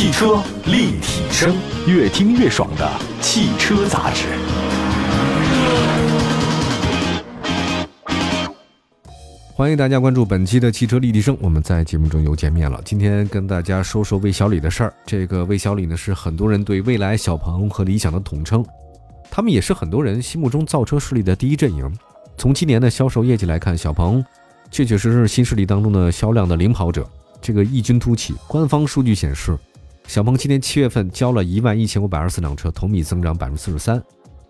汽车立体声，越听越爽的汽车杂志。欢迎大家关注本期的汽车立体声，我们在节目中又见面了。今天跟大家说说魏小李的事儿。这个魏小李呢，是很多人对蔚来、小鹏和理想的统称，他们也是很多人心目中造车势力的第一阵营。从今年的销售业绩来看，小鹏确确实实是新势力当中的销量的领跑者，这个异军突起。官方数据显示，小鹏今年七月份交了一万一千五百二十四辆车，同比增长百分之四十三。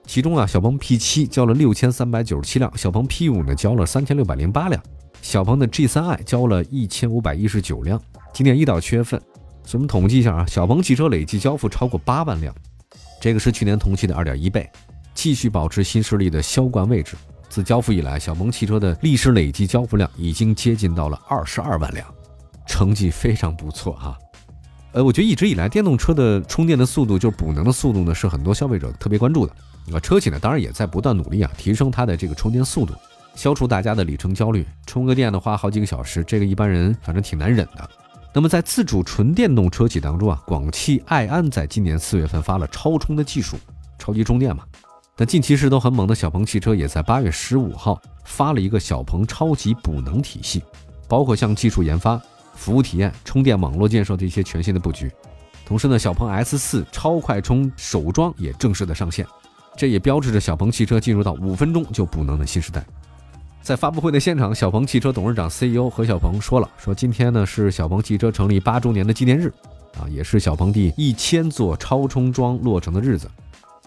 其中啊，小鹏 P7 交了六千三百九十七辆，小鹏 P5 呢交了三千六百零八辆。小鹏的 G3i 交了一千五百一十九辆。今年一到七月份，所以我们统计一下啊，小鹏汽车累计交付超过八万辆，这个是去年同期的二点一倍，继续保持新势力的销冠位置。自交付以来，小鹏汽车的历史累计交付量已经接近到了二十二万辆，成绩非常不错哈。呃，我觉得一直以来电动车的充电的速度，就是补能的速度呢，是很多消费者特别关注的。啊，车企呢，当然也在不断努力啊，提升它的这个充电速度。消除大家的里程焦虑，充个电的花好几个小时，这个一般人反正挺难忍的。那么在自主纯电动车企当中啊，广汽埃安在今年四月份发了超充的技术，超级充电嘛。那近期势头很猛的小鹏汽车也在八月十五号发了一个小鹏超级补能体系，包括像技术研发、服务体验、充电网络建设的一些全新的布局。同时呢，小鹏 S 四超快充首装也正式的上线，这也标志着小鹏汽车进入到五分钟就补能的新时代。在发布会的现场，小鹏汽车董事长 CEO 何小鹏说了：“说今天呢是小鹏汽车成立八周年的纪念日，啊，也是小鹏第一千座超充桩落成的日子。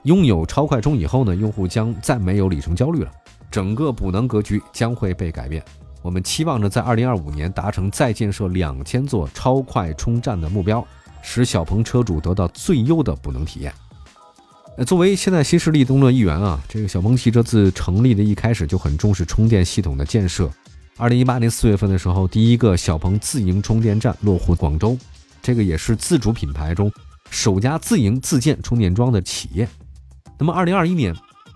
拥有超快充以后呢，用户将再没有里程焦虑了，整个补能格局将会被改变。我们期望着在二零二五年达成再建设两千座超快充站的目标，使小鹏车主得到最优的补能体验。”呃，作为现在新势力中的一员啊，这个小鹏汽车自成立的一开始就很重视充电系统的建设。二零一八年四月份的时候，第一个小鹏自营充电站落户广州，这个也是自主品牌中首家自营自建充电桩的企业。那么二零二一年，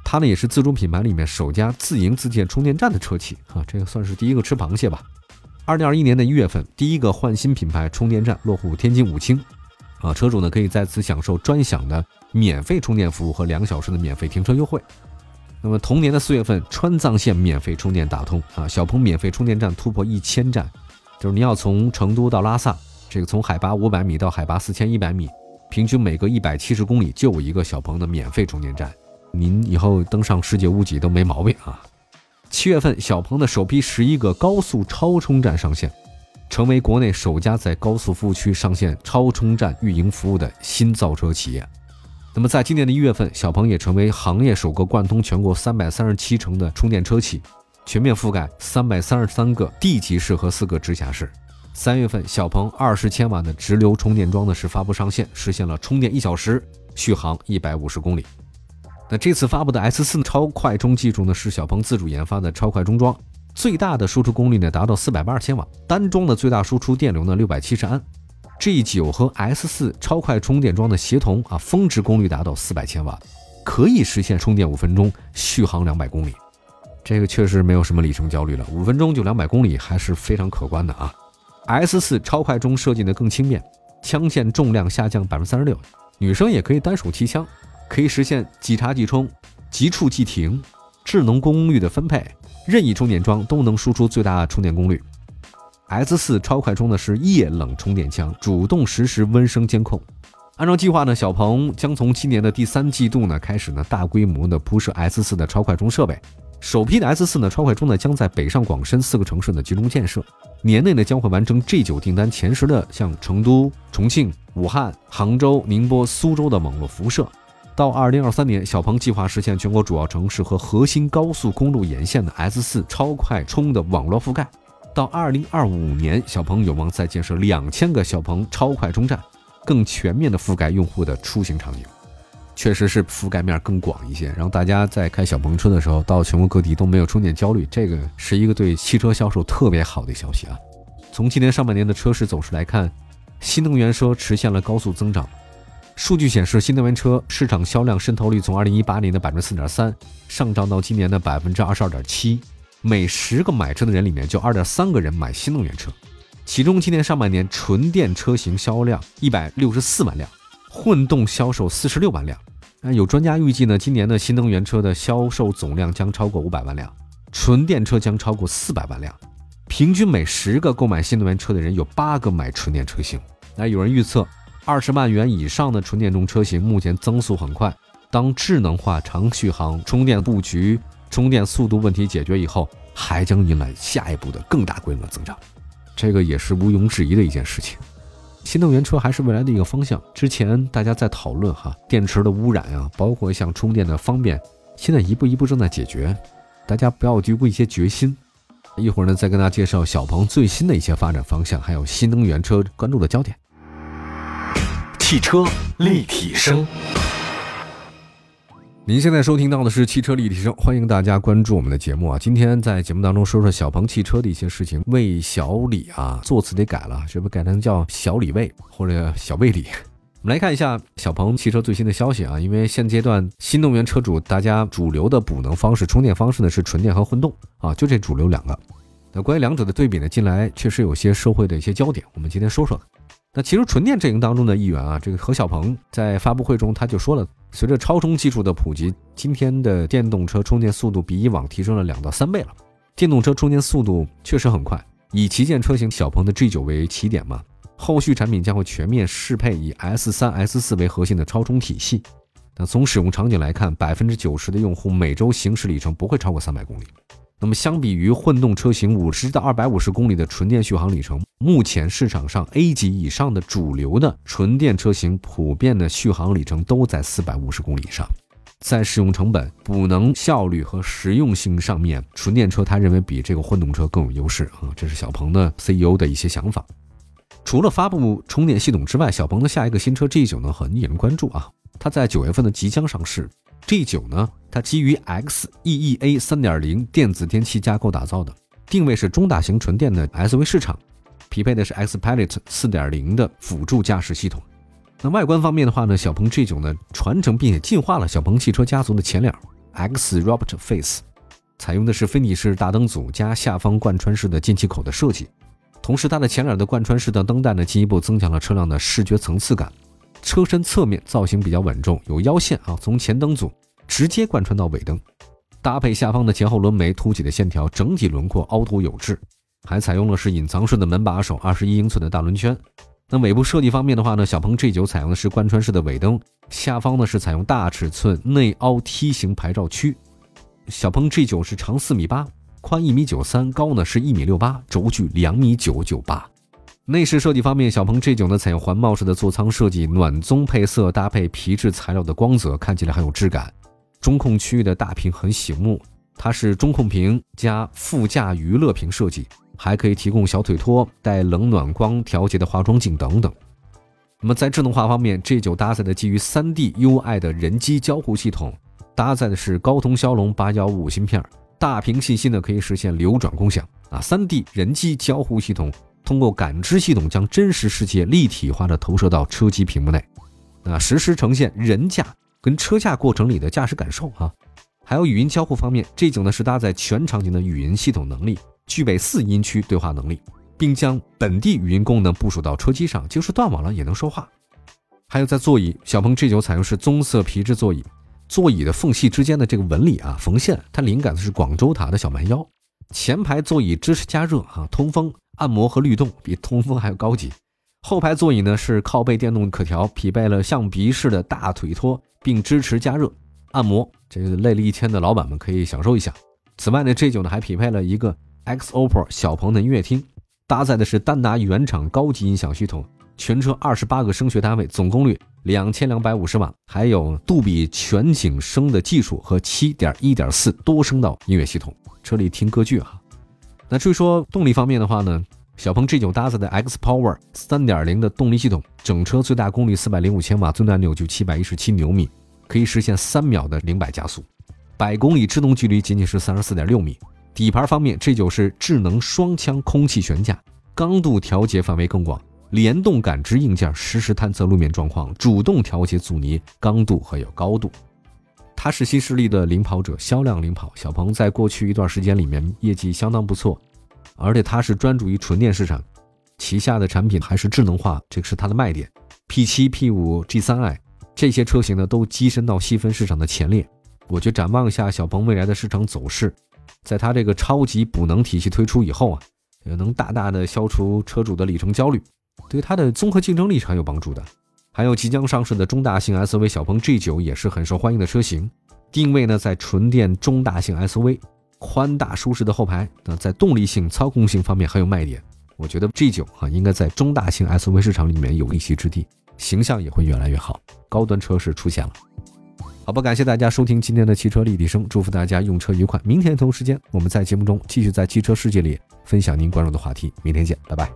它呢也是自主品牌里面首家自营自建充电站的车企啊，这个算是第一个吃螃蟹吧。二零二一年的一月份，第一个换新品牌充电站落户天津武清。啊，车主呢可以在此享受专享的免费充电服务和两小时的免费停车优惠。那么同年的四月份，川藏线免费充电打通啊，小鹏免费充电站突破一千站，就是你要从成都到拉萨，这个从海拔五百米到海拔四千一百米，平均每隔一百七十公里就有一个小鹏的免费充电站，您以后登上世界屋脊都没毛病啊。七月份，小鹏的首批十一个高速超充站上线。成为国内首家在高速服务区上线超充站运营服务的新造车企业。那么，在今年的一月份，小鹏也成为行业首个贯通全国三百三十七城的充电车企，全面覆盖三百三十三个地级市和四个直辖市。三月份，小鹏二十千瓦的直流充电桩呢是发布上线，实现了充电一小时，续航一百五十公里。那这次发布的 S 四超快充技术呢，是小鹏自主研发的超快充桩。最大的输出功率呢达到四百八十千瓦，单桩的最大输出电流呢六百七十安。G 九和 S 四超快充电桩的协同啊，峰值功率达到四百千瓦，可以实现充电五分钟，续航两百公里。这个确实没有什么里程焦虑了，五分钟就两百公里还是非常可观的啊。S 四超快充设计的更轻便，枪线重量下降百分之三十六，女生也可以单手提枪，可以实现即插即充、即触即停、智能功率的分配。任意充电桩都能输出最大充电功率。S 四超快充呢是液冷充电枪，主动实时温升监控。按照计划呢，小鹏将从今年的第三季度呢开始呢大规模的铺设 S 四的超快充设备。首批的 S 四呢超快充呢将在北上广深四个城市呢集中建设，年内呢将会完成 G 九订单前十的像成都、重庆、武汉、杭州、宁波、苏州的网络辐射。到二零二三年，小鹏计划实现全国主要城市和核心高速公路沿线的 S 四超快充的网络覆盖。到二零二五年，小鹏有望再建设两千个小鹏超快充站，更全面的覆盖用户的出行场景。确实是覆盖面更广一些，让大家在开小鹏车的时候，到全国各地都没有充电焦虑。这个是一个对汽车销售特别好的消息啊！从今年上半年的车市走势来看，新能源车实现了高速增长。数据显示，新能源车市场销量渗透率从2018年的百分之四点三上涨到今年的百分之二十二点七，每十个买车的人里面就二点三个人买新能源车。其中今年上半年纯电车型销量一百六十四万辆，混动销售四十六万辆。那有专家预计呢，今年的新能源车的销售总量将超过五百万辆，纯电车将超过四百万辆。平均每十个购买新能源车的人，有八个买纯电车型。那有人预测，二十万元以上的纯电动车型目前增速很快，当智能化长续航充电布局、充电速度问题解决以后，还将迎来下一步的更大规模增长。这个也是毋庸置疑的一件事情。新能源车还是未来的一个方向。之前大家在讨论哈电池的污染啊，包括像充电的方便，现在一步一步正在解决。大家不要低估一些决心。一会儿呢，再跟大家介绍小鹏最新的一些发展方向，还有新能源车关注的焦点。汽车立体声。您现在收听到的是汽车立体声，欢迎大家关注我们的节目啊！今天在节目当中说说小鹏汽车的一些事情。魏小李啊，座词得改了，是不是改成叫小李魏或者小魏李？我们来看一下小鹏汽车最新的消息啊！因为现阶段新能源车主大家主流的补能方式、充电方式呢是纯电和混动啊，就这主流两个。那关于两者的对比呢，近来确实有些社会的一些焦点，我们今天说说。那其实纯电阵营当中的一员啊，这个何小鹏在发布会中他就说了，随着超充技术的普及，今天的电动车充电速度比以往提升了两到三倍了。电动车充电速度确实很快，以旗舰车型小鹏的 G9 为起点嘛，后续产品将会全面适配以 S3、S4 为核心的超充体系。那从使用场景来看，百分之九十的用户每周行驶里程不会超过三百公里。那么，相比于混动车型五十到二百五十公里的纯电续航里程，目前市场上 A 级以上的主流的纯电车型普遍的续航里程都在四百五十公里以上。在使用成本、补能效率和实用性上面，纯电车他认为比这个混动车更有优势啊。这是小鹏的 CEO 的一些想法。除了发布充电系统之外，小鹏的下一个新车 G9 呢很引人关注啊，它在九月份呢即将上市。G9 呢，它基于 XEEA 3.0电子电器架构打造的，定位是中大型纯电的 SUV 市场，匹配的是 Xpilot 4.0的辅助驾驶系统。那外观方面的话呢，小鹏 G9 呢传承并且进化了小鹏汽车家族的前脸 X Robot Face，采用的是分体式大灯组加下方贯穿式的进气口的设计，同时它的前脸的贯穿式的灯带呢，进一步增强了车辆的视觉层次感。车身侧面造型比较稳重，有腰线啊，从前灯组直接贯穿到尾灯，搭配下方的前后轮眉凸起的线条，整体轮廓凹凸有致，还采用了是隐藏式的门把手，二十一英寸的大轮圈。那尾部设计方面的话呢，小鹏 G9 采用的是贯穿式的尾灯，下方呢是采用大尺寸内凹梯形牌照区。小鹏 G9 是长四米八，宽一米九三，高呢是一米六八，轴距两米九九八。内饰设计方面，小鹏 G9 呢采用环抱式的座舱设计，暖棕配色搭配皮质材料的光泽，看起来很有质感。中控区域的大屏很醒目，它是中控屏加副驾娱乐屏设计，还可以提供小腿托、带冷暖光调节的化妆镜等等。那么在智能化方面，G9 搭载的基于 3D UI 的人机交互系统，搭载的是高通骁龙8155芯片，大屏信息呢可以实现流转共享啊，3D 人机交互系统。通过感知系统将真实世界立体化的投射到车机屏幕内，那实时呈现人驾跟车驾过程里的驾驶感受啊。还有语音交互方面，这种呢是搭载全场景的语音系统能力，具备四音区对话能力，并将本地语音功能部署到车机上，就是断网了也能说话。还有在座椅，小鹏 G9 采用是棕色皮质座椅，座椅的缝隙之间的这个纹理啊缝线，它灵感的是广州塔的小蛮腰。前排座椅支持加热啊通风。按摩和律动比通风还要高级，后排座椅呢是靠背电动可调，匹配了象鼻式的大腿托，并支持加热、按摩。这个累了一天的老板们可以享受一下。此外呢，G9 呢还匹配了一个 XOPPO 小鹏的音乐厅，搭载的是丹拿原厂高级音响系统，全车二十八个声学单位，总功率两千两百五十瓦，还有杜比全景声的技术和七点一点四多声道音乐系统，车里听歌剧哈。那至于说动力方面的话呢，小鹏 G9 搭载的 X Power 3.0的动力系统，整车最大功率405千瓦，最大扭矩717牛米，可以实现三秒的零百加速，百公里制动距离仅仅是34.6米。底盘方面，G9 是智能双腔空气悬架，刚度调节范围更广，联动感知硬件实时探测路面状况，主动调节阻尼、刚度和有高度。它是新势力的领跑者，销量领跑。小鹏在过去一段时间里面业绩相当不错，而且它是专注于纯电市场。旗下的产品还是智能化，这个是它的卖点。P7、P5、G3i 这些车型呢，都跻身到细分市场的前列。我觉展望一下小鹏未来的市场走势，在它这个超级补能体系推出以后啊，也能大大的消除车主的里程焦虑，对它的综合竞争力是很有帮助的。还有即将上市的中大型 SUV 小鹏 G9 也是很受欢迎的车型，定位呢在纯电中大型 SUV，宽大舒适的后排，那在动力性、操控性方面很有卖点。我觉得 G9 啊应该在中大型 SUV 市场里面有一席之地，形象也会越来越好，高端车市出现了。好吧，感谢大家收听今天的汽车立体声，祝福大家用车愉快。明天同时间，我们在节目中继续在汽车世界里分享您关注的话题。明天见，拜拜。